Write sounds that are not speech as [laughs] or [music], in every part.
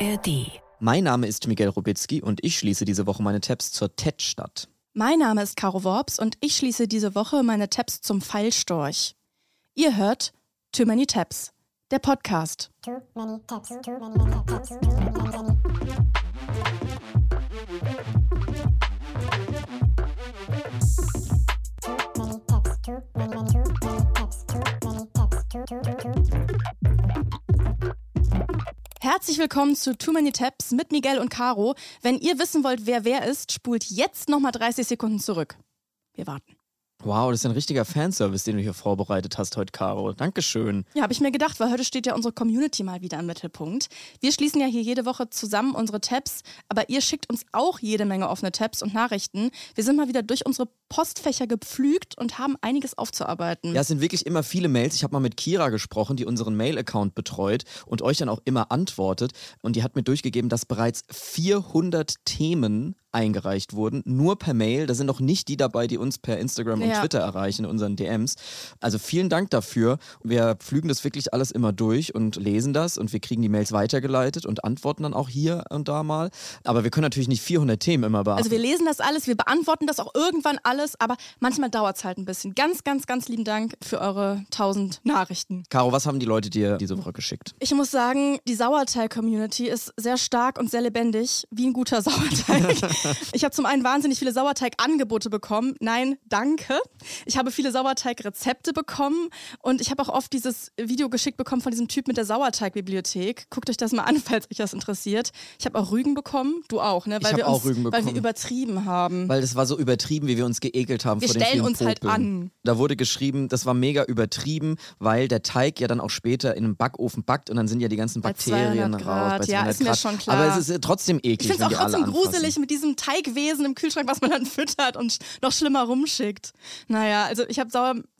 ARD. Mein Name ist Miguel Rubitzky und ich schließe diese Woche meine Tabs zur TED-Stadt. Mein Name ist Caro Worps und ich schließe diese Woche meine Tabs zum Pfeilstorch. Ihr hört Too Many Tabs, der Podcast. Too many tabs, too many tabs, too many, many. Too Herzlich willkommen zu Too Many Tabs mit Miguel und Caro. Wenn ihr wissen wollt, wer wer ist, spult jetzt nochmal 30 Sekunden zurück. Wir warten. Wow, das ist ein richtiger Fanservice, den du hier vorbereitet hast heute, Caro. Dankeschön. Ja, habe ich mir gedacht, weil heute steht ja unsere Community mal wieder im Mittelpunkt. Wir schließen ja hier jede Woche zusammen unsere Tabs, aber ihr schickt uns auch jede Menge offene Tabs und Nachrichten. Wir sind mal wieder durch unsere Postfächer gepflügt und haben einiges aufzuarbeiten. Ja, es sind wirklich immer viele Mails. Ich habe mal mit Kira gesprochen, die unseren Mail-Account betreut und euch dann auch immer antwortet. Und die hat mir durchgegeben, dass bereits 400 Themen eingereicht wurden, nur per Mail. Da sind noch nicht die dabei, die uns per Instagram und Ja. Twitter erreichen in unseren DMs. Also vielen Dank dafür. Wir pflügen das wirklich alles immer durch und lesen das und wir kriegen die Mails weitergeleitet und antworten dann auch hier und da mal. Aber wir können natürlich nicht 400 Themen immer beachten. Also wir lesen das alles, wir beantworten das auch irgendwann alles, aber manchmal dauert es halt ein bisschen. Ganz, ganz, ganz lieben Dank für eure 1000 Nachrichten. Caro, was haben die Leute dir diese Woche geschickt? Ich muss sagen, die Sauerteig-Community ist sehr stark und sehr lebendig, wie ein guter [laughs] Sauerteig. [laughs] ich habe zum einen wahnsinnig viele Sauerteig-Angebote bekommen. Nein, danke. Ich habe viele Sauerteig-Rezepte bekommen und ich habe auch oft dieses Video geschickt bekommen von diesem Typ mit der Sauerteig-Bibliothek. Guckt euch das mal an, [laughs] falls euch das interessiert. Ich habe auch Rügen bekommen. Du auch, ne? Weil hab wir auch uns, Rügen Weil wir bekommen. übertrieben haben. Weil das war so übertrieben, wie wir uns geekelt haben Wir vor den stellen vielen uns halt Popeln. an. Da wurde geschrieben, das war mega übertrieben, weil der Teig ja dann auch später in einem Backofen backt und dann sind ja die ganzen Bakterien 200 raus. Ja, ist mir Grad. schon klar. Aber es ist äh, trotzdem eklig, Ich finde es auch trotzdem gruselig mit diesem Teigwesen im Kühlschrank, was man dann füttert und noch schlimmer rumschickt. Naja, also ich habe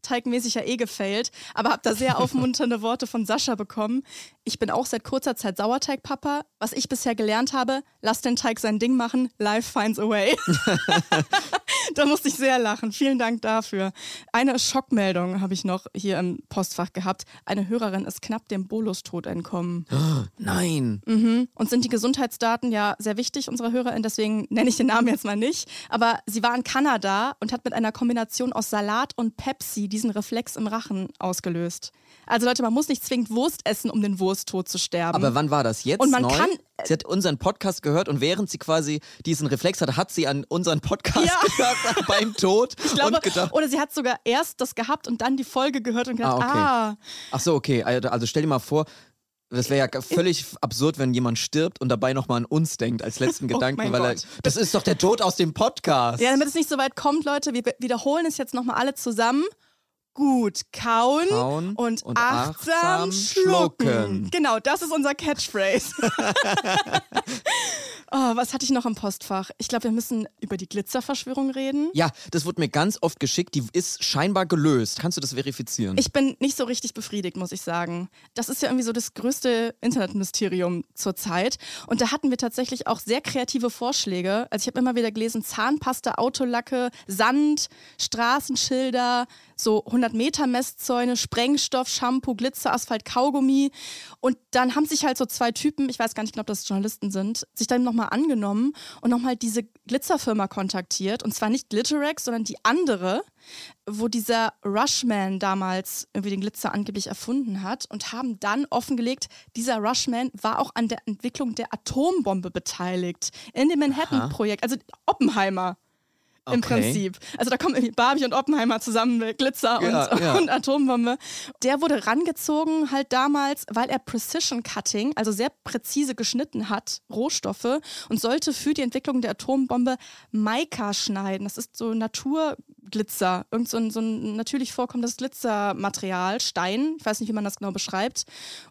sauerteigmäßig ja eh gefailt, aber habe da sehr aufmunternde [laughs] Worte von Sascha bekommen. Ich bin auch seit kurzer Zeit Sauerteigpapa. Was ich bisher gelernt habe, lass den Teig sein Ding machen, life finds a way. [laughs] da musste ich sehr lachen. Vielen Dank dafür. Eine Schockmeldung habe ich noch hier im Postfach gehabt. Eine Hörerin ist knapp dem Bolustod entkommen. [gasps] Nein. Und sind die Gesundheitsdaten ja sehr wichtig unserer HörerInnen, deswegen nenne ich den Namen jetzt mal nicht. Aber sie war in Kanada und hat mit einer Kombination aus Salat und Pepsi diesen Reflex im Rachen ausgelöst. Also Leute, man muss nicht zwingend Wurst essen, um den Wursttod zu sterben. Aber wann war das? Jetzt Und man neu? kann- Sie hat unseren Podcast gehört und während sie quasi diesen Reflex hatte, hat sie an unseren Podcast Ja. [laughs] gehört [laughs] beim Tod ich glaube, und gedacht, oder sie hat sogar erst das gehabt und dann die Folge gehört und gedacht, Ah, okay. ah, Ach so, okay. Also also stell dir mal vor, das wäre ja völlig absurd, wenn jemand stirbt und dabei nochmal an uns denkt als letzten [laughs] Oh Gedanken, mein weil er, das ist doch der Tod aus dem Podcast. ja, damit es nicht so weit kommt, Leute, wir wiederholen es jetzt nochmal alle zusammen. Gut kauen, Kauen und, und achtsam, achtsam schlucken. schlucken. Genau, das ist unser Catchphrase. [laughs] oh, was hatte ich noch im Postfach? Ich glaube, wir müssen über die Glitzerverschwörung reden. Ja, das wurde mir ganz oft geschickt. Die ist scheinbar gelöst. Kannst du das verifizieren? Ich bin nicht so richtig befriedigt, muss ich sagen. Das ist ja irgendwie so das größte Internetmysterium zurzeit. Und da hatten wir tatsächlich auch sehr kreative Vorschläge. Also ich habe immer wieder gelesen, Zahnpasta, Autolacke, Sand, Straßenschilder, so 100 Meter Messzäune, Sprengstoff, Shampoo, Glitzer, Asphalt, Kaugummi. Und dann haben sich halt so zwei Typen, ich weiß gar nicht, ob das Journalisten sind, sich dann nochmal angenommen und nochmal diese Glitzerfirma kontaktiert. Und zwar nicht Glitterex, sondern die andere, wo dieser Rushman damals irgendwie den Glitzer angeblich erfunden hat und haben dann offengelegt, dieser Rushman war auch an der Entwicklung der Atombombe beteiligt. In dem Manhattan-Projekt, also Oppenheimer. Im Okay. Prinzip. Also da kommen irgendwie Barbie und Oppenheimer zusammen mit Glitzer Ja, und, ja. und Atombombe. Der wurde rangezogen halt damals, weil er Precision Cutting, also sehr präzise geschnitten hat, Rohstoffe und sollte für die Entwicklung der Atombombe Mica schneiden. Das ist so Naturglitzer, irgend so ein, so ein natürlich vorkommendes Glitzermaterial, Stein, ich weiß nicht, wie man das genau beschreibt,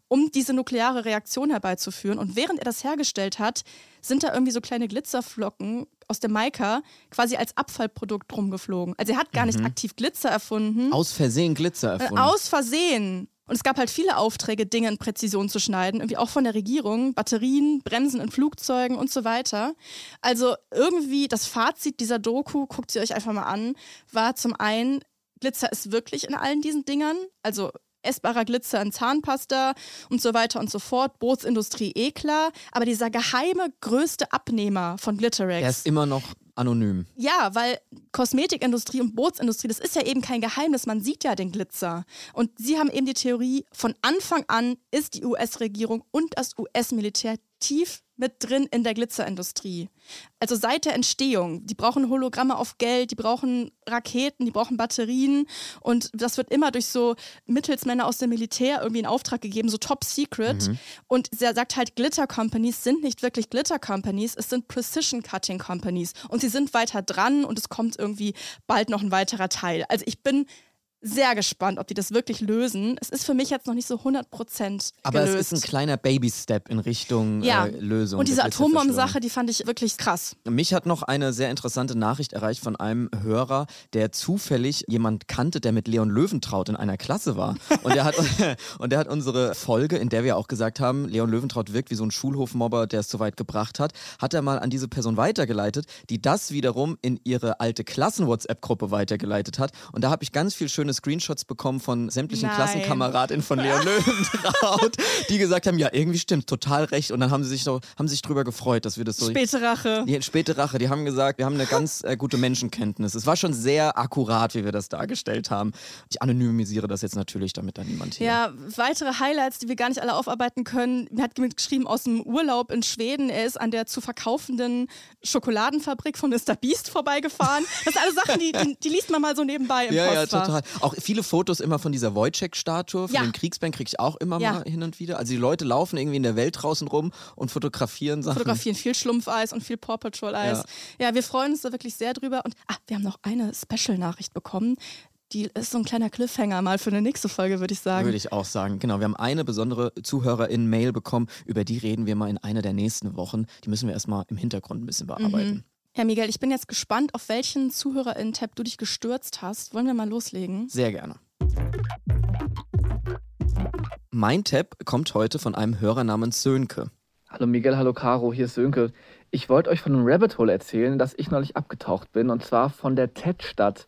um diese nukleare Reaktion herbeizuführen. Und während er das hergestellt hat, sind da irgendwie so kleine Glitzerflocken aus der Mica quasi als Abfallprodukt rumgeflogen. Also er hat gar nicht aktiv Glitzer erfunden, Aus Versehen Glitzer äh, erfunden. aus Versehen. Und es gab halt viele Aufträge, Dinge in Präzision zu schneiden, irgendwie auch von der Regierung, Batterien, Bremsen in Flugzeugen und so weiter. Also irgendwie das Fazit dieser Doku, guckt sie euch einfach mal an, war zum einen, Glitzer ist wirklich in allen diesen Dingern. Also essbarer Glitzer in Zahnpasta und so weiter und so fort. Bootsindustrie eh klar. Aber dieser geheime größte Abnehmer von Glitterex. Er ist immer noch anonym. Ja, weil Kosmetikindustrie und Bootsindustrie, das ist ja eben kein Geheimnis, man sieht ja den Glitzer. Und sie haben eben die Theorie, von Anfang an ist die US-Regierung und das US-Militär tief mit drin in der Glitzerindustrie. Also seit der Entstehung. Die brauchen Hologramme auf Geld, die brauchen Raketen, die brauchen Batterien und das wird immer durch so Mittelsmänner aus dem Militär irgendwie in Auftrag gegeben, so top secret. Mhm. Und er sagt halt, Glitter Companies sind nicht wirklich Glitter Companies, es sind Precision Cutting Companies und sie sind weiter dran und es kommt irgendwie bald noch ein weiterer Teil. Also ich bin sehr gespannt, ob die das wirklich lösen. Es ist für mich jetzt noch nicht so 100% Aber gelöst. es ist ein kleiner Baby-Step in Richtung ja. äh, Lösung. Und diese. Atombomben-Sache, die fand ich wirklich krass. Mich hat noch eine sehr interessante Nachricht erreicht von einem Hörer, der zufällig jemand kannte, der mit Leon Löwentraut in einer Klasse war. Und der hat, [laughs] und der hat unsere Folge, in der wir auch gesagt haben, Leon Löwentraut wirkt wie so ein Schulhofmobber, der es zu weit gebracht hat, hat er mal an diese Person weitergeleitet, die das wiederum in ihre alte Klassen-WhatsApp-Gruppe weitergeleitet hat. Und da habe ich ganz viel schöne Screenshots bekommen von sämtlichen Nein. Klassenkameradinnen von Leon [laughs] Löwentraut, die gesagt haben, ja, irgendwie stimmt, total recht. Und dann haben sie sich, so, haben sich drüber gefreut, dass wir das so Späte Rache. die späte Rache, die haben gesagt, wir haben eine ganz äh, gute Menschenkenntnis. Es war schon sehr akkurat, wie wir das dargestellt haben. Ich anonymisiere das jetzt natürlich, damit da niemand hier. Ja, weitere Highlights, die wir gar nicht alle aufarbeiten können. Mir hat jemand geschrieben aus dem Urlaub in Schweden. Er ist an der zu verkaufenden Schokoladenfabrik von Mr. Beast vorbeigefahren. Das sind alle Sachen, die, die, die liest man mal so nebenbei im Ja, ja, Postfach. total. Auch viele Fotos immer von dieser Wojciech-Statue, von Ja. dem Kriegsband kriege ich auch immer Ja. mal hin und wieder. Also die Leute laufen irgendwie in der Welt draußen rum und fotografieren Sachen. Fotografieren viel Schlumpfeis und viel Paw Patrol Eis. Ja. wir freuen uns da wirklich sehr drüber. Und ah, wir haben noch eine Special-Nachricht bekommen. Die ist so ein kleiner Cliffhanger mal für eine nächste Folge, würde ich sagen. Würde ich auch sagen. Genau, wir haben eine besondere Zuhörerin-Mail bekommen, über die reden wir mal in einer der nächsten Wochen. Die müssen wir erstmal im Hintergrund ein bisschen bearbeiten. Herr Miguel, ich bin jetzt gespannt, auf welchen ZuhörerInnen-Tab du dich gestürzt hast. Wollen wir mal loslegen? Sehr gerne. Mein Tab kommt heute von einem Hörer namens Sönke. Hallo Miguel, hallo Caro, hier ist Sönke. Ich wollte euch von einem Rabbit Hole erzählen, das ich neulich abgetaucht bin, und zwar von der TED-Stadt.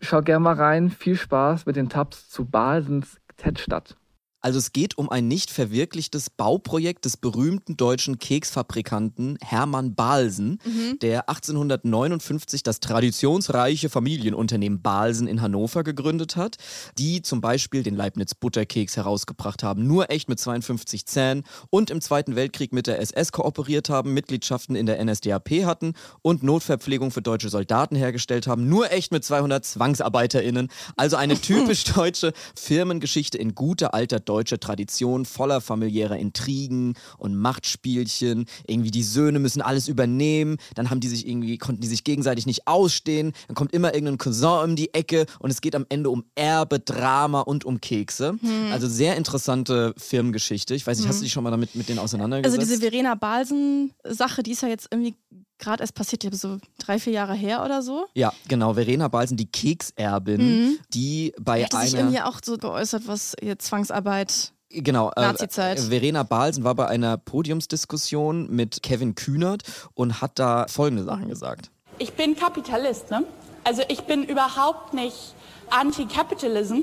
Schaut gerne mal rein, viel Spaß mit den Tabs zu Balsens TED-Stadt. Also es geht um ein nicht verwirklichtes Bauprojekt des berühmten deutschen Keksfabrikanten Hermann Balsen, der 1859 das traditionsreiche Familienunternehmen Balsen in Hannover gegründet hat, die zum Beispiel den Leibniz Butterkeks herausgebracht haben, nur echt mit 52 Zähnen und im Zweiten Weltkrieg mit der SS kooperiert haben, Mitgliedschaften in der NSDAP hatten und Notverpflegung für deutsche Soldaten hergestellt haben, nur echt mit 200 ZwangsarbeiterInnen. Also eine [laughs] typisch deutsche Firmengeschichte in guter alter deutscher Tradition, voller familiärer Intrigen und Machtspielchen. Irgendwie die Söhne müssen alles übernehmen, dann haben die sich irgendwie, konnten die sich gegenseitig nicht ausstehen, dann kommt immer irgendein Cousin um die Ecke und es geht am Ende um Erbe, Drama und um Kekse. Also sehr interessante Firmengeschichte. Ich weiß nicht, hast du dich schon mal damit mit denen Also auseinandergesetzt? diese Verena Balsen-Sache, die ist ja jetzt irgendwie gerade erst passiert, ich so drei, vier Jahre her oder so. Ja, genau. Verena Balsen, die Kekserbin, die bei Die hatte sich einer. irgendwie auch so geäußert, was ihr Zwangsarbeit. Genau, äh, Nazizeit. Verena Balsen war bei einer Podiumsdiskussion mit Kevin Kühnert und hat da folgende Sachen gesagt. Ich bin Kapitalist, ne? Also ich bin überhaupt nicht Anti-Capitalism.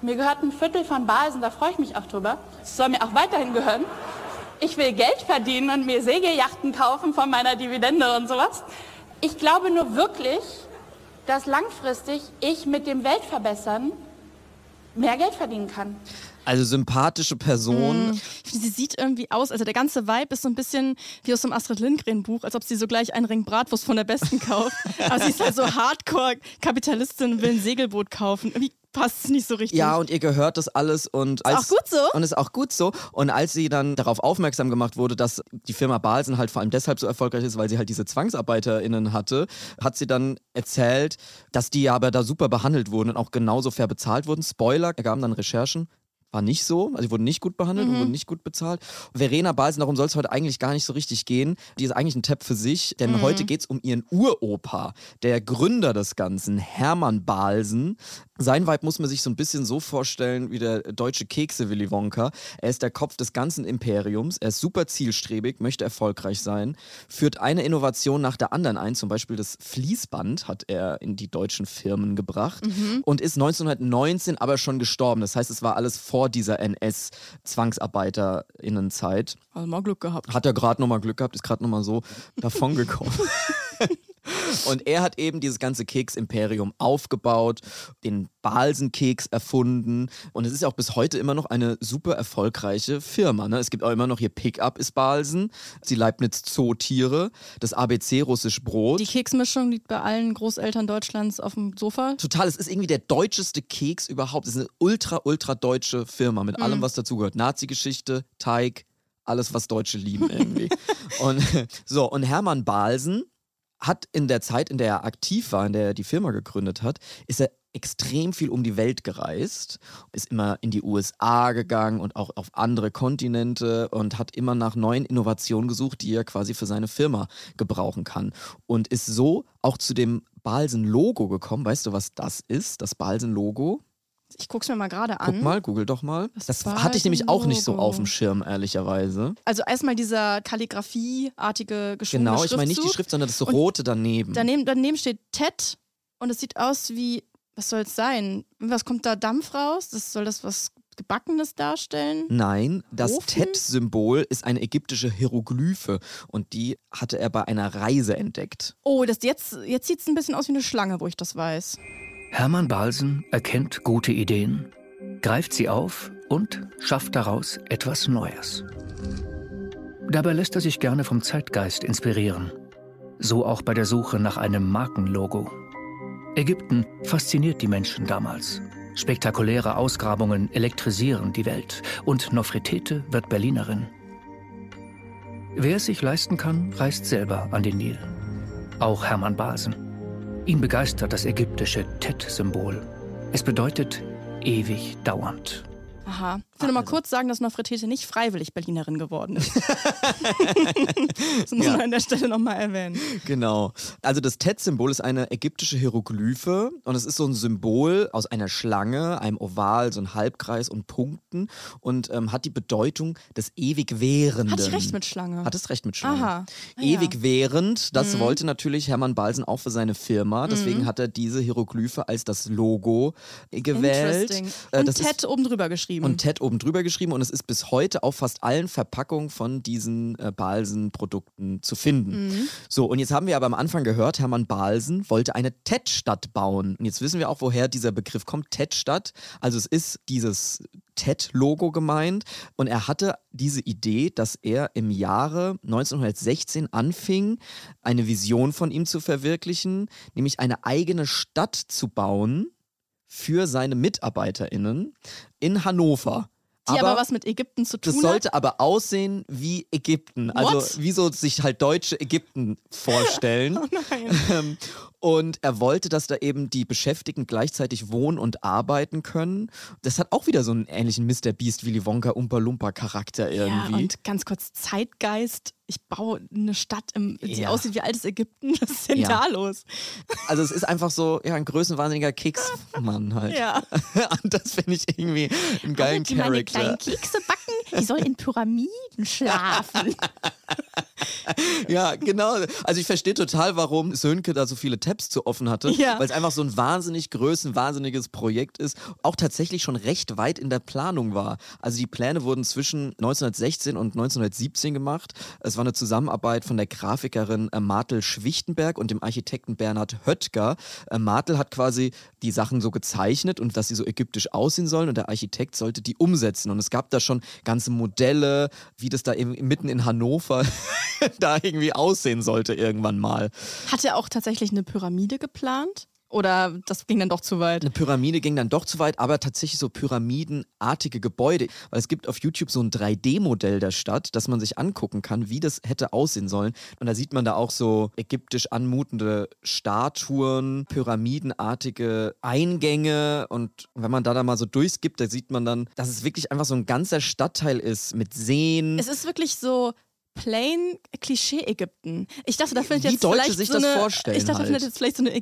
Mir gehört ein Viertel von Basen, da freue ich mich auch drüber. Es soll mir auch weiterhin gehören. Ich will Geld verdienen und mir Segelyachten kaufen von meiner Dividende und sowas. Ich glaube nur wirklich, dass langfristig ich mit dem Weltverbessern mehr Geld verdienen kann. Also sympathische Person. Finde, sie sieht irgendwie aus, also der gance Vibe ist so ein bisschen wie aus dem Astrid Lindgren Buch, als ob sie so gleich einen Ring Bratwurst von der Besten [laughs] kauft. Aber sie ist halt so Hardcore-Kapitalistin, will ein Segelboot kaufen. Irgendwie passt es nicht so richtig. Ja, und ihr gehört das alles und als, auch gut so. Und ist auch gut so. Und als sie dann darauf aufmerksam gemacht wurde, dass die Firma Balsen halt vor allem deshalb so erfolgreich ist, weil sie halt diese ZwangsarbeiterInnen hatte, hat sie dann erzählt, dass die aber da super behandelt wurden und auch genauso fair bezahlt wurden. Spoiler, ergaben dann Recherchen. War nicht so. Also die wurden nicht gut behandelt und wurden nicht gut bezahlt. Verena Balsen, darum soll es heute eigentlich gar nicht so richtig gehen. Die ist eigentlich ein Tab für sich, denn heute geht es um ihren Uropa, der Gründer des Ganzen, Hermann Balsen. Sein Vibe muss man sich so ein bisschen so vorstellen wie der deutsche Kekse Willy Wonka. Er ist der Kopf des ganzen Imperiums, er ist super zielstrebig, möchte erfolgreich sein, führt eine Innovation nach der anderen ein, zum Beispiel das Fließband hat er in die deutschen Firmen gebracht und ist 1919 aber schon gestorben. Das heißt, es war alles vor dieser NS-ZwangsarbeiterInnenzeit. Also mal Glück gehabt. Hat er gerade nochmal Glück gehabt, ist gerade nochmal so davongekommen. [laughs] Und er hat eben dieses ganze Keks-Imperium aufgebaut, den Balsenkeks erfunden. Und es ist ja auch bis heute immer noch eine super erfolgreiche Firma. Ne? Es gibt auch immer noch hier Pickup ist Balsen, die Leibniz Zootiere, das ABC russisch Brot. Die Keksmischung liegt bei allen Großeltern Deutschlands auf dem Sofa. Total, es ist irgendwie der deutscheste Keks überhaupt. Es ist eine ultra, ultra deutsche Firma mit allem, was dazugehört. Nazi-Geschichte, Teig, alles, was Deutsche lieben irgendwie. [laughs] und so, und Hermann Balsen hat in der Zeit, in der er aktiv war, in der er die Firma gegründet hat, ist er extrem viel um die Welt gereist, ist immer in die USA gegangen und auch auf andere Kontinente und hat immer nach neuen Innovationen gesucht, die er quasi für seine Firma gebrauchen kann. Und ist so auch zu dem Balsen-Logo gekommen. Weißt du, was das ist, das Balsen-Logo? Ich guck's mir mal gerade Guck an. mal, google doch mal. Das Das hatte ich nämlich auch nicht so auf dem Schirm, ehrlicherweise. Also erstmal dieser Kalligrafie-artige geschwungene Genau, ich meine nicht die. Schrift, sondern das Und rote daneben. Daneben, daneben steht TED und es sieht aus wie, was soll es sein? Was kommt da Dampf raus? Das soll das was Gebackenes darstellen? Nein, das? Tet-Symbol ist eine ägyptische Hieroglyphe und die hatte er bei einer Reise entdeckt. Oh, das jetzt, jetzt sieht es ein bisschen aus wie eine Schlange, wo ich das weiß. Hermann Balsen erkennt gute Ideen, greift sie auf und schafft daraus etwas Neues. Dabei lässt er sich gerne vom Zeitgeist inspirieren. So auch bei der Suche nach einem Markenlogo. Ägypten fasziniert die Menschen damals. Spektakuläre Ausgrabungen elektrisieren die Welt und Nofretete wird Berlinerin. Wer es sich leisten kann, reist selber an den Nil. Auch Hermann Balsen. Ihn begeistert das ägyptische Tet-Symbol. Es bedeutet ewig dauernd. Aha. Ich will noch mal kurz sagen, dass Nofretete nicht freiwillig Berlinerin geworden ist. [laughs] das muss man an der Stelle nochmal erwähnen. Genau. Also das Tet-Symbol ist eine ägyptische Hieroglyphe und es ist so ein Symbol aus einer Schlange, einem Oval, so ein Halbkreis und Punkten und ähm, hat die Bedeutung des ewig Währenden. Hatte ich recht mit Schlange. Hattest recht mit Schlange. Aha. Ah, ja. Ewig während, das Mhm. wollte natürlich Hermann Balsen auch für seine Firma. Deswegen hat er diese Hieroglyphe als das Logo äh, gewählt. Interesting. Äh, Und ist- TED oben drüber geschrieben. und TED oben drüber geschrieben und es ist bis heute auf fast allen Verpackungen von diesen äh, Balsen-Produkten zu finden. Mhm. So, und jetzt haben wir aber am Anfang gehört, Hermann Balsen wollte eine TED-Stadt bauen. Und jetzt wissen wir auch, woher dieser Begriff kommt, TED-Stadt. Also es ist dieses TED-Logo gemeint und er hatte diese Idee, dass er im Jahre 1916 anfing, eine Vision von ihm zu verwirklichen, nämlich eine eigene Stadt zu bauen für seine MitarbeiterInnen in Hannover. Die aber, was mit Ägypten zu tun Das sollte aber aussehen wie Ägypten. Also What? wie so sich halt deutsche Ägypten vorstellen. hat. [laughs] Oh nein. Ähm, Und er wollte, dass da eben die Beschäftigten gleichzeitig wohnen und arbeiten können. Das hat auch wieder so einen ähnlichen Mr. Beast Willy Wonka Umpa Lumpa Charakter Ja, irgendwie. und ganz kurz Zeitgeist. Ich baue eine Stadt, im, die Ja. aussieht wie altes Ägypten. [laughs] Was ist denn Ja. da los? also es ist einfach so ja, ein größenwahnsinniger Keksmann halt. Ja. [laughs] und das finde ich irgendwie einen geilen die meine Charakter. kleinen Kekse backen, die soll in Pyramiden schlafen. [laughs] [laughs] Ja, genau. Also ich verstehe total, warum Sönke da so viele Tabs zu offen hatte, Ja. weil es einfach so ein wahnsinnig größen, wahnsinniges Projekt ist, auch tatsächlich schon recht weit in der Planung war. Also die Pläne wurden zwischen 1916 und 1917 gemacht. Es war eine Zusammenarbeit von der Grafikerin äh, Martel Schwichtenberg und dem Architekten Bernhard Höttger. Äh, Martel hat quasi die Sachen so gezeichnet und dass sie so ägyptisch aussehen sollen und der Architekt sollte die umsetzen. Und es gab da schon ganze Modelle, wie das da eben mitten in Hannover [laughs] da irgendwie aussehen sollte irgendwann mal. Hat er auch tatsächlich eine Pyramide geplant? Oder das ging dann doch zu weit? Eine Pyramide ging dann doch zu weit, aber tatsächlich so pyramidenartige Gebäude. Weil es gibt auf YouTube so ein 3D-Modell der Stadt, das man sich angucken kann, wie das hätte aussehen sollen. Und da sieht man da auch so ägyptisch anmutende Statuen, pyramidenartige Eingänge. Und wenn man da, da mal so durchskippt, da sieht man dann, dass es wirklich einfach so ein ganzer Stadtteil ist mit Seen. Es ist wirklich so plain Klischee-Ägypten. Ich dachte, da findet Wie jetzt Deutsche vielleicht sich so das eine, vorstellen Ich dachte, da halt. findet jetzt vielleicht so eine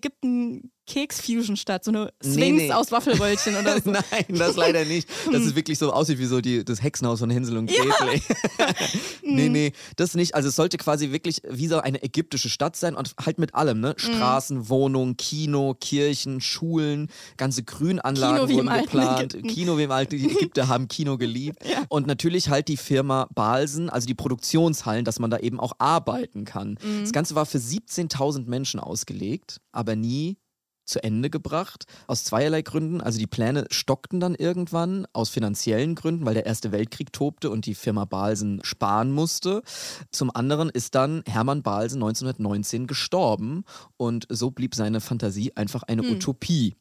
Ägypten-Keks-Fusion statt, so eine Nee, Sphinx nee. aus Waffelröllchen oder [laughs] so. Nein, das leider nicht. Das ist wirklich so aussieht wie so die, das Hexenhaus von Hänsel und Gretel. [laughs] [laughs] nee, nee, das nicht. Also es sollte quasi wirklich wie so eine ägyptische Stadt sein und halt mit allem, ne? Straßen, Wohnungen, Kino, Kirchen, Schulen, ganze Grünanlagen Kino wurden geplant. Kino wie im alten Die Ägypter haben Kino geliebt. Und natürlich halt die Firma Balsen, also die Produktionshallen, dass man da eben auch arbeiten kann. Das Ganze war für 17.000 Menschen ausgelegt, aber nie zu Ende gebracht. Aus zweierlei Gründen. Also die Pläne stockten dann irgendwann aus finanziellen Gründen, weil der Erste Weltkrieg tobte und die Firma Balsen sparen musste. Zum anderen ist dann Hermann Balsen 1919 gestorben und so blieb seine Fantasie einfach eine Utopie.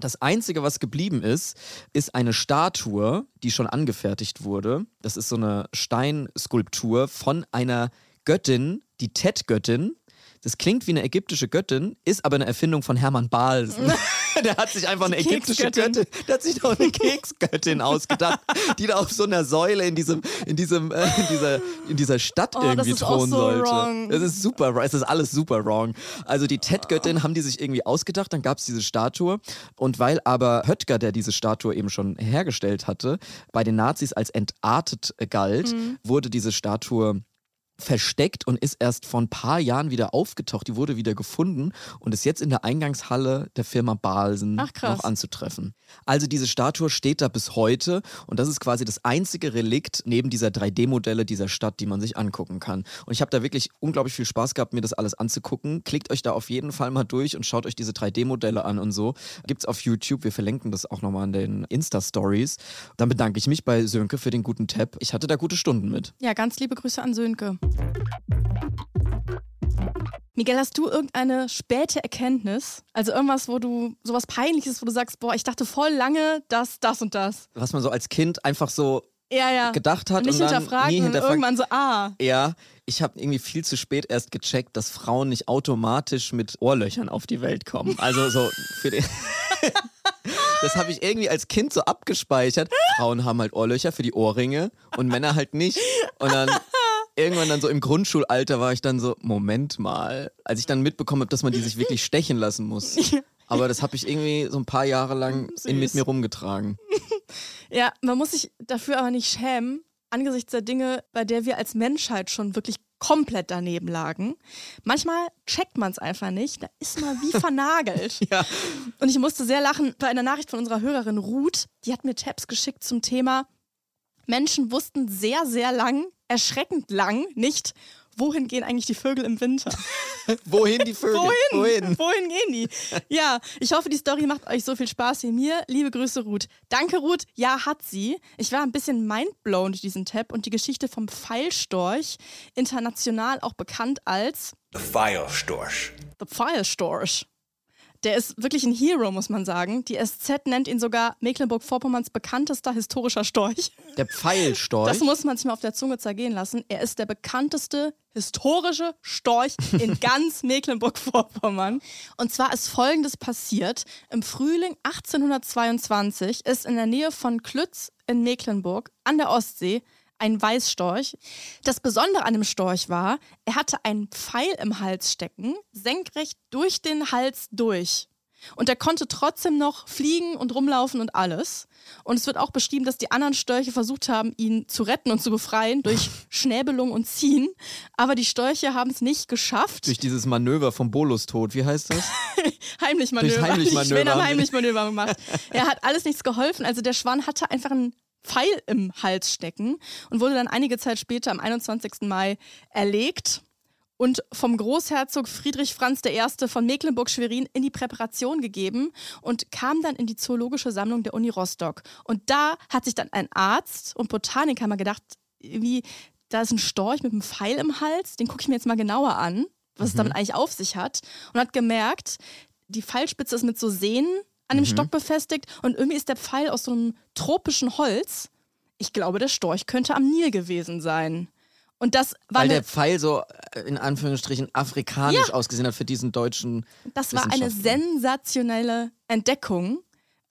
Das Einzige, was geblieben ist, ist eine Statue, die schon angefertigt wurde. Das ist so eine Steinskulptur von einer Göttin, die Tet-Göttin. Das klingt wie eine ägyptische Göttin, ist aber eine Erfindung von Hermann Balsen. [laughs] der hat sich einfach eine ägyptische. Göttin, der hat sich doch eine Keksgöttin [laughs] ausgedacht, die da auf so einer Säule in diesem, in diesem, äh, in dieser, in dieser Stadt Oh, irgendwie thronen so sollte. wrong. Das ist super, es ist alles super wrong. Also die Tet-Göttin haben die sich irgendwie ausgedacht, dann gab es diese Statue. Und weil aber Höttger, der diese Statue eben schon hergestellt hatte, bei den Nazis als entartet galt, Mhm. wurde diese Statue versteckt und ist erst vor ein paar Jahren wieder aufgetaucht. Die wurde wieder gefunden und ist jetzt in der Eingangshalle der Firma Balsen noch anzutreffen. Also diese Statue steht da bis heute und das ist quasi das einzige Relikt neben dieser 3D-Modelle dieser Stadt, die man sich angucken kann. Und ich habe da wirklich unglaublich viel Spaß gehabt, mir das alles anzugucken. Klickt euch da auf jeden Fall mal durch und schaut euch diese 3D-Modelle an und so. Gibt's auf YouTube. Wir verlinken das auch nochmal in den Insta-Stories. Dann bedanke ich mich bei Sönke für den guten Tab. Ich hatte da gute Stunden mit. Ja, ganz liebe Grüße an Sönke. Miguel, hast du irgendeine späte Erkenntnis? Also irgendwas, wo du sowas Peinliches, wo du sagst, boah, ich dachte voll lange, dass das und das. Was man so als Kind einfach so Ja, ja. gedacht hat und nicht und dann hinterfragt nie und hinterfragt. irgendwann so, ah. Ja, ich habe irgendwie viel zu spät erst gecheckt, dass Frauen nicht automatisch mit Ohrlöchern auf die Welt kommen. Also so für den [laughs] Das habe ich irgendwie als Kind so abgespeichert. Frauen haben halt Ohrlöcher für die Ohrringe und Männer halt nicht. Und dann irgendwann dann so im Grundschulalter war ich dann so, Moment mal, als ich dann mitbekommen habe, dass man die sich wirklich stechen lassen muss. [laughs] Aber das habe ich irgendwie so ein paar Jahre lang [laughs] in, mit mir rumgetragen. [laughs] Ja, man muss sich dafür aber nicht schämen, angesichts der Dinge, bei der wir als Menschheit schon wirklich komplett daneben lagen. Manchmal checkt man es einfach nicht, da ist man wie vernagelt. Ja. Und ich musste sehr lachen bei einer Nachricht von unserer Hörerin Ruth, die hat mir Tabs geschickt zum Thema Menschen wussten sehr, sehr lang, erschreckend lang nicht, wohin gehen eigentlich die Vögel im Winter. [laughs] Wohin die Vögel? Wohin? [laughs] Wohin gehen die? Ja, ich hoffe, die Story macht euch so viel Spaß wie mir. Liebe Grüße, Ruth. Danke, Ruth. Ja, hat sie. Ich war ein bisschen mindblown durch diesen Tab und die Geschichte vom Pfeilstorch, international auch bekannt als The Pfeilstorch. The Pfeilstorch. Der ist wirklich ein Hero, muss man sagen. Die SZ nennt ihn sogar Mecklenburg-Vorpommerns bekanntester historischer Storch. Der Pfeilstorch. Das muss man sich mal auf der Zunge zergehen lassen. Er ist der bekannteste historische Storch in [laughs] ganz Mecklenburg-Vorpommern. Und zwar ist Folgendes passiert. Im Frühling 1822 ist in der Nähe von Klütz in Mecklenburg an der Ostsee ein Weißstorch. Das Besondere an dem Storch war, er hatte einen Pfeil im Hals stecken, senkrecht durch den Hals durch. Und er konnte trotzdem noch fliegen und rumlaufen und alles. Und es wird auch beschrieben, dass die anderen Störche versucht haben, ihn zu retten und zu befreien durch [laughs] Schnäbelung und Ziehen. Aber die Störche haben es nicht geschafft. Durch dieses Manöver vom Bolus-Tod, wie heißt das? [laughs] Heimlich Manöver. Durch Heimlich-Manöver. [laughs] Schweden haben heimlich Manöver gemacht. Er hat alles nichts geholfen. Also der Schwan hatte einfach einen Pfeil im Hals stecken und wurde dann einige Zeit später, am 21. Mai, erlegt und vom Großherzog Friedrich Franz I. von Mecklenburg-Schwerin in die Präparation gegeben und kam dann in die Zoologische Sammlung der Uni Rostock. Und da hat sich dann ein Arzt und Botaniker mal gedacht, wie, da ist ein Storch mit einem Pfeil im Hals, den gucke ich mir jetzt mal genauer an, was es damit eigentlich auf sich hat. Und hat gemerkt, die Pfeilspitze ist mit so Sehnen an dem Mhm. Stock befestigt und irgendwie ist der Pfeil aus so einem tropischen Holz. Ich glaube, der Storch könnte am Nil gewesen sein. Und das war, Weil der Pfeil so äh, in Anführungsstrichen afrikanisch ausgesehen hat für diesen deutschen. das war eine sensationelle Entdeckung,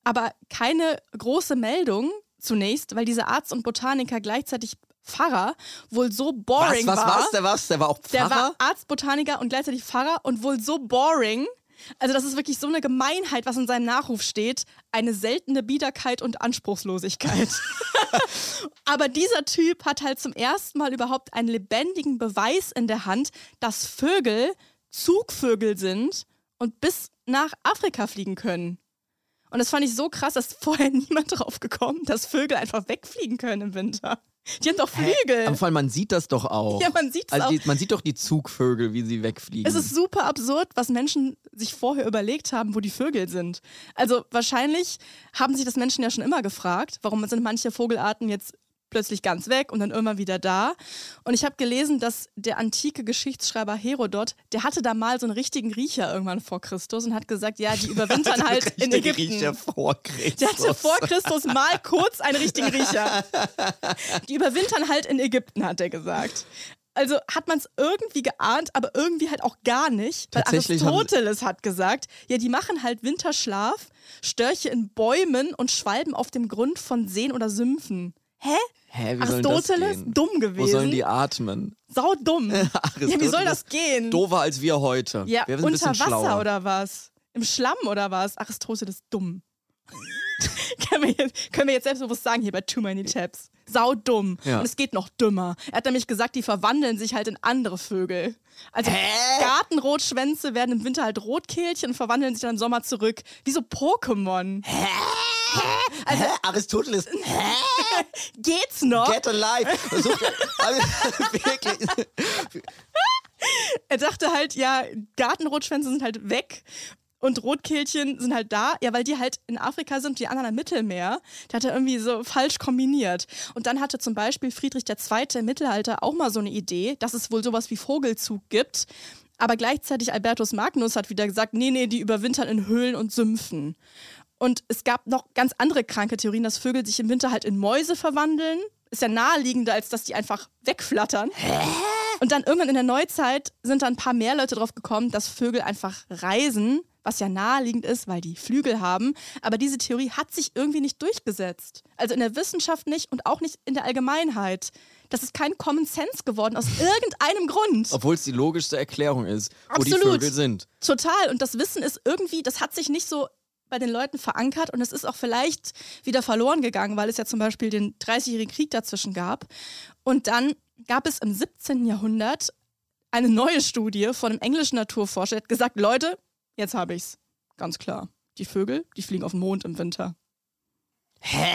aber keine große Meldung zunächst, weil dieser Arzt und Botaniker gleichzeitig Pfarrer wohl so Was, boring was war. war's? Der was? Der war auch Der Pfarrer? war Arzt, Botaniker und gleichzeitig Pfarrer und wohl so boring. Also das ist wirklich so eine Gemeinheit, was in seinem Nachruf steht. Eine seltene Biederkeit und Anspruchslosigkeit. [laughs] Aber dieser Typ hat halt zum ersten Mal überhaupt einen lebendigen Beweis in der Hand, dass Vögel Zugvögel sind und bis nach Afrika fliegen können. Und das fand ich so krass, dass vorher [laughs] niemand drauf gekommen, dass Vögel einfach wegfliegen können im Winter. Die haben doch Flügel. Am Fall, man sieht das doch auch. Ja, man sieht's also auch. Die, man sieht doch die Zugvögel, wie sie wegfliegen. Es ist super absurd, was Menschen sich vorher überlegt haben, wo die Vögel sind. Also wahrscheinlich haben sich das Menschen ja schon immer gefragt, warum sind manche Vogelarten jetzt plötzlich ganz weg und dann irgendwann wieder da. Und ich habe gelesen, dass der antike Geschichtsschreiber Herodot, der hatte da mal so einen richtigen Riecher irgendwann vor Christus und hat gesagt, ja, die [laughs] überwintern halt in Ägypten. Riecher vor Christus. Der hatte vor Christus mal kurz einen richtigen Riecher. [laughs] Die überwintern halt in Ägypten, hat er gesagt. Also hat man es irgendwie geahnt, aber irgendwie halt auch gar nicht. Weil Aristoteles hat gesagt, ja, die machen halt Winterschlaf, Störche in Bäumen und Schwalben auf dem Grund von Seen oder Sümpfen. Hä? Hä, wie Aristoteles? Dumm gewesen. Wo sollen die atmen? Sau dumm. [laughs] ja, wie soll das gehen? Dover als wir heute. Ja, wir unter Wasser schlauer. oder was? Im Schlamm oder was? Aristoteles dumm. [laughs] können, wir jetzt, können wir jetzt selbstbewusst sagen hier bei Too Many Tabs. Sau dumm. Ja. Und es geht noch dümmer. Er hat nämlich gesagt, die verwandeln sich halt in andere Vögel. Also Gartenrotschwänze werden im Winter halt Rotkehlchen und verwandeln sich dann im Sommer zurück. Wie so Pokémon. Hä? Aristoteles, [laughs] Geht's noch? get alive. Such, also, [laughs] wirklich. Er dachte halt, ja, Gartenrotschwänze sind halt weg und Rotkehlchen sind halt da. Ja, weil die halt in Afrika sind, die anderen am Mittelmeer. Der hat er irgendwie so falsch kombiniert. Und dann hatte zum Beispiel Friedrich II. im Mittelalter auch mal so eine Idee, dass es wohl sowas wie Vogelzug gibt. Aber gleichzeitig Albertus Magnus hat wieder gesagt, nee, nee, die überwintern in Höhlen und Sümpfen. Und es gab noch ganz andere kranke Theorien, dass Vögel sich im Winter halt in Mäuse verwandeln. Ist ja naheliegender, als dass die einfach wegflattern. Und dann irgendwann in der Neuzeit sind dann ein paar mehr Leute drauf gekommen, dass Vögel einfach reisen, was ja naheliegend ist, weil die Flügel haben. Aber diese Theorie hat sich irgendwie nicht durchgesetzt. Also in der Wissenschaft nicht und auch nicht in der Allgemeinheit. Das ist kein Common Sense geworden, aus [laughs] irgendeinem Grund. Obwohl es die logischste Erklärung ist, wo die Absolut. Vögel sind. Total. Und das Wissen ist irgendwie, das hat sich nicht so bei den Leuten verankert und es ist auch vielleicht wieder verloren gegangen, weil es ja zum Beispiel den 30-jährigen Krieg dazwischen gab. Und dann gab es im 17. Jahrhundert eine neue Studie von einem englischen Naturforscher, der hat gesagt, Leute, jetzt habe ich's. Ganz klar. Die Vögel, die fliegen auf den Mond im Winter. Hä?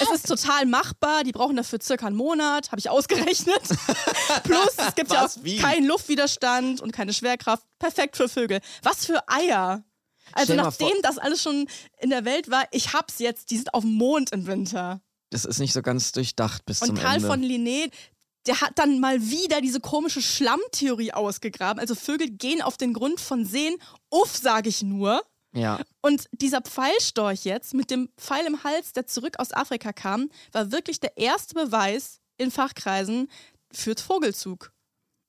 Es ist total machbar, die brauchen dafür circa einen Monat, habe ich ausgerechnet. [laughs] Plus, es gibt ja Was? auch Wie? keinen Luftwiderstand und keine Schwerkraft. Perfekt für Vögel. Was für Eier. Also nachdem das alles schon in der Welt war, ich hab's jetzt, die sind auf dem Mond im Winter. Das ist nicht so ganz durchdacht bis Und zum Karl Ende. von Linné, der hat dann mal wieder diese komische Schlammtheorie ausgegraben. Also Vögel gehen auf den Grund von Seen. Uff, sage ich nur. ja. Und dieser Pfeilstorch jetzt mit dem Pfeil im Hals, der zurück aus Afrika kam, war wirklich der erste Beweis in Fachkreisen für Vogelzug.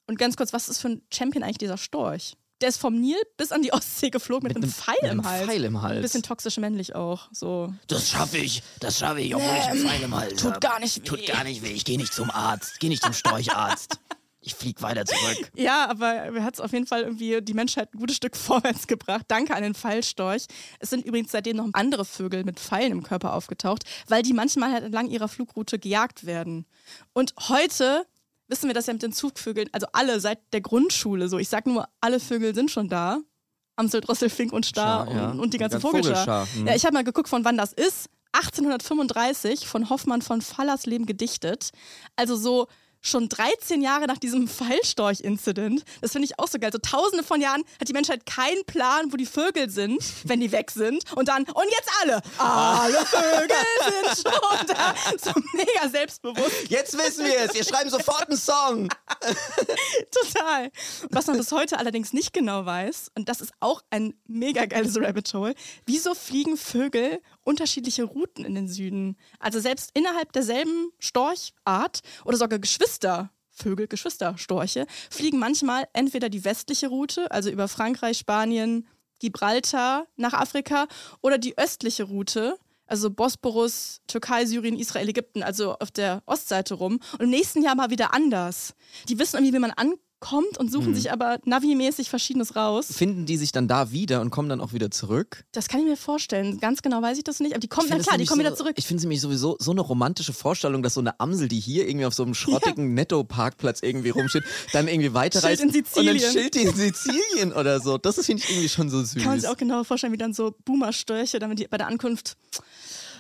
Und ganz kurz, was ist für ein Champion eigentlich dieser Storch? Der ist vom Nil bis an die Ostsee geflogen mit, einem Pfeil mit im einem Hals. Pfeil im Hals. Ein bisschen toxisch männlich auch. So. Das schaffe ich, das schaffe ich, obwohl ich einen Pfeil im Hals tut habe. gar nicht weh. Tut gar nicht weh. Ich gehe nicht zum Arzt, gehe nicht zum Storcharzt. [laughs] Ich flieg weiter zurück. Ja, aber er hat es auf jeden Fall irgendwie die Menschheit ein gutes Stück [laughs] vorwärts gebracht. Danke an den Pfeilstorch. Es sind übrigens seitdem noch andere Vögel mit Pfeilen im Körper aufgetaucht, weil die manchmal halt entlang ihrer Flugroute gejagt werden. Und heute wissen wir das ja mit den Zugvögeln, also alle seit der Grundschule so. Ich sag nur, alle Vögel sind schon da. Amsel, Drossel, Fink und Star Schar, ja. und, und die ganze ganze Vogelschar. Vogelschar, hm. Ja, ich habe mal geguckt, von wann das ist. 1835 von Hoffmann von Fallersleben gedichtet. Also so schon 13 Jahre nach diesem Pfeilstorch-Incident. Das finde ich auch so geil. So tausende von Jahren hat die Menschheit keinen Plan, wo die Vögel sind, wenn die weg sind. Und dann, und jetzt alle. Alle Vögel sind schon da. So mega selbstbewusst. Jetzt wissen wir es. Wir schreiben sofort einen Song. [laughs] Total. Was man bis heute allerdings nicht genau weiß, und das ist auch ein mega geiles Rabbit Hole, wieso fliegen Vögel unterschiedliche Routen in den Süden? Also selbst innerhalb derselben Storchart oder sogar Geschwister. Vögel, Geschwisterstorche, fliegen manchmal entweder die westliche Route, also über Frankreich, Spanien, Gibraltar nach Afrika, oder die östliche Route, also Bosporus, Türkei, Syrien, Israel, Ägypten, also auf der Ostseite rum. Und im nächsten Jahr mal wieder anders. Die wissen irgendwie, wie man ankommt und suchen sich aber Navi-mäßig Verschiedenes raus. Finden die sich dann da wieder und kommen dann auch wieder zurück? Das kann ich mir vorstellen. Ganz genau weiß ich das nicht. Aber die kommen, na klar, die kommen so, wieder zurück. Ich finde es nämlich sowieso so eine romantische Vorstellung, dass so eine Amsel, die hier irgendwie auf so einem schrottigen Netto-Parkplatz irgendwie rumsteht, dann irgendwie weiterreist und dann. Schild die in Sizilien oder so. Das finde ich irgendwie schon so süß. Kann man sich auch genau vorstellen, wie dann so Boomer-Störche, damit die bei der Ankunft.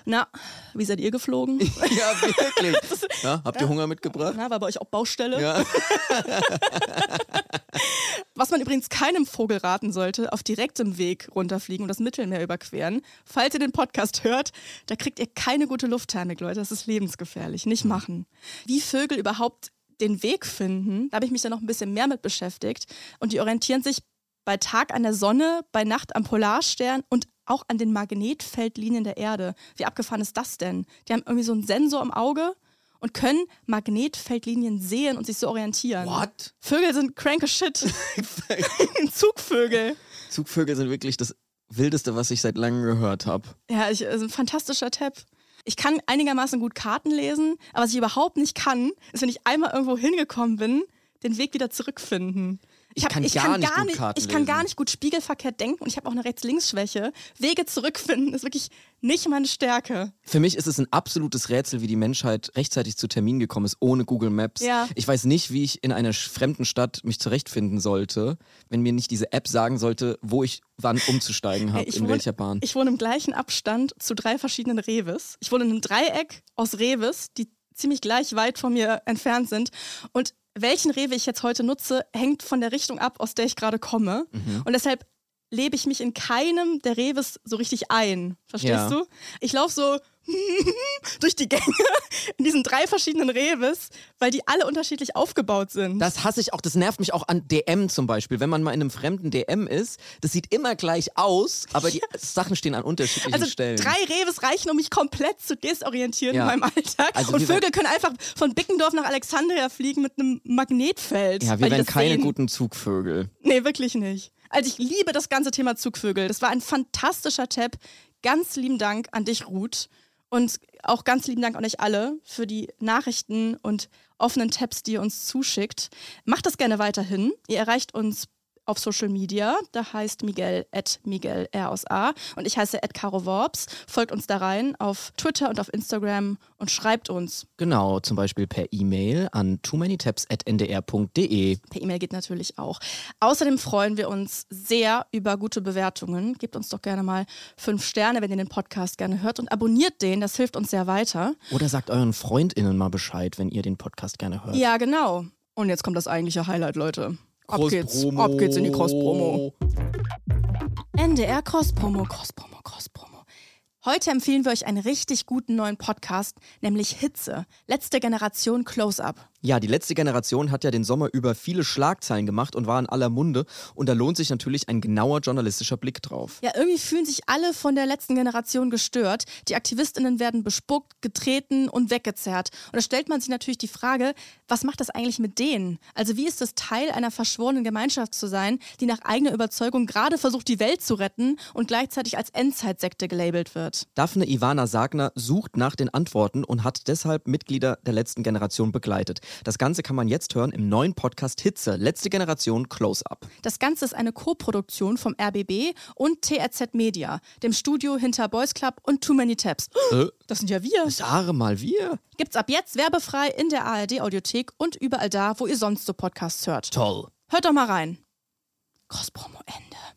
Na, wie seid ihr geflogen? [laughs] ja, wirklich. [laughs] Ja, habt ihr Hunger mitgebracht? Na, war bei euch auch Baustelle? Ja. [laughs] Was man übrigens keinem Vogel raten sollte, auf direktem Weg runterfliegen und das Mittelmeer überqueren. Falls ihr den Podcast hört, da kriegt ihr keine gute Luftthermik, Leute. Das ist lebensgefährlich. Nicht machen. Wie Vögel überhaupt den Weg finden, da habe ich mich dann noch ein bisschen mehr mit beschäftigt. Und die orientieren sich bei Tag an der Sonne, bei Nacht am Polarstern und auch an den Magnetfeldlinien der Erde. Wie abgefahren ist das denn? Die haben irgendwie so einen Sensor im Auge und können Magnetfeldlinien sehen und sich so orientieren. What? Vögel sind crank as shit. [laughs] Zugvögel. Zugvögel sind wirklich das Wildeste, was ich seit langem gehört habe. Ja, ich, ist ein fantastischer Tab. Ich kann einigermaßen gut Karten lesen, aber was ich überhaupt nicht kann, ist, wenn ich einmal irgendwo hingekommen bin, den Weg wieder zurückfinden. Ich hab- kann gar nicht gut nicht, Karten ich kann gar lesen. nicht gut spiegelverkehrt denken und ich habe auch eine Rechts-Links-Schwäche. Wege zurückfinden ist wirklich nicht meine Stärke. Für mich ist es ein absolutes Rätsel, wie die Menschheit rechtzeitig zu Termin gekommen ist, ohne Google Maps. Ja. Ich weiß nicht, wie ich in einer fremden Stadt mich zurechtfinden sollte, wenn mir nicht diese App sagen sollte, wo ich wann umzusteigen habe, ich in wohne- welcher Bahn. Ich wohne im gleichen Abstand zu drei verschiedenen Reves. Ich wohne in einem Dreieck aus Reves, die ziemlich gleich weit von mir entfernt sind. Und welchen Rewe ich jetzt heute nutze, hängt von der Richtung ab, aus der ich gerade komme. Mhm. Und deshalb lebe ich mich in keinem der Reves so richtig ein. Verstehst Ja. du? Ich laufe so [laughs] durch die Gänge in diesen drei verschiedenen Reves, weil die alle unterschiedlich aufgebaut sind. Das hasse ich auch, das nervt mich auch an DM zum Beispiel. Wenn man mal in einem fremden DM ist, das sieht immer gleich aus, aber die Sachen stehen an unterschiedlichen Also Stellen. drei Reves reichen, um mich komplett zu desorientieren Ja. in meinem Alltag. Also und Vögel können einfach von Bickendorf nach Alexandria fliegen mit einem Magnetfeld. ja, wir wären keine sehen. guten Zugvögel. Nee, wirklich nicht. Also ich liebe das ganze Thema Zugvögel. Das war ein fantastischer Tab. Ganz lieben Dank an dich, Ruth. Und auch ganz lieben Dank an euch alle für die Nachrichten und offenen Tabs, die ihr uns zuschickt. Macht das gerne weiterhin. Ihr erreicht uns auf Social Media. Da heißt Miguel at Miguel R aus A. Und ich heiße at Caro Worps. Folgt uns da rein auf Twitter und auf Instagram und schreibt uns. Genau, zum Beispiel per E-Mail an too many at ndr.de. Per E-Mail geht natürlich auch. Außerdem freuen wir uns sehr über gute Bewertungen. Gebt uns doch gerne mal fünf Sterne, wenn ihr den Podcast gerne hört und abonniert den. Das hilft uns sehr weiter. Oder sagt euren FreundInnen mal Bescheid, wenn ihr den Podcast gerne hört. Ja, genau. Und jetzt kommt das eigentliche Highlight, Leute. Ab geht's. Ab geht's in die Cross-Promo. NDR Cross-Promo, Cross-Promo, Cross-Promo. Heute empfehlen wir euch einen richtig guten neuen Podcast, nämlich Hitze. Letzte Generation Close-Up. Ja, die letzte Generation hat ja den Sommer über viele Schlagzeilen gemacht und war in aller Munde. Und da lohnt sich natürlich ein genauer journalistischer Blick drauf. Ja, irgendwie fühlen sich alle von der letzten Generation gestört. Die AktivistInnen werden bespuckt, getreten und weggezerrt. Und da stellt man sich natürlich die Frage, was macht das eigentlich mit denen? Also wie ist es Teil einer verschworenen Gemeinschaft zu sein, die nach eigener Überzeugung gerade versucht, die Welt zu retten und gleichzeitig als Endzeitsekte gelabelt wird? Daphne Ivana Sagner sucht nach den Antworten und hat deshalb Mitglieder der letzten Generation begleitet. Das Ganze kann man jetzt hören im neuen Podcast Hitze, letzte Generation Close-Up. Das Ganze ist eine Co-Produktion vom RBB und TRZ Media, dem Studio hinter Boys Club und Too Many Tabs. Äh, Das sind ja wir. Sare mal wir. Gibt's ab jetzt werbefrei in der ARD-Audiothek und überall da, wo ihr sonst so Podcasts hört. Toll. Hört doch mal rein. Cross-Promo Ende.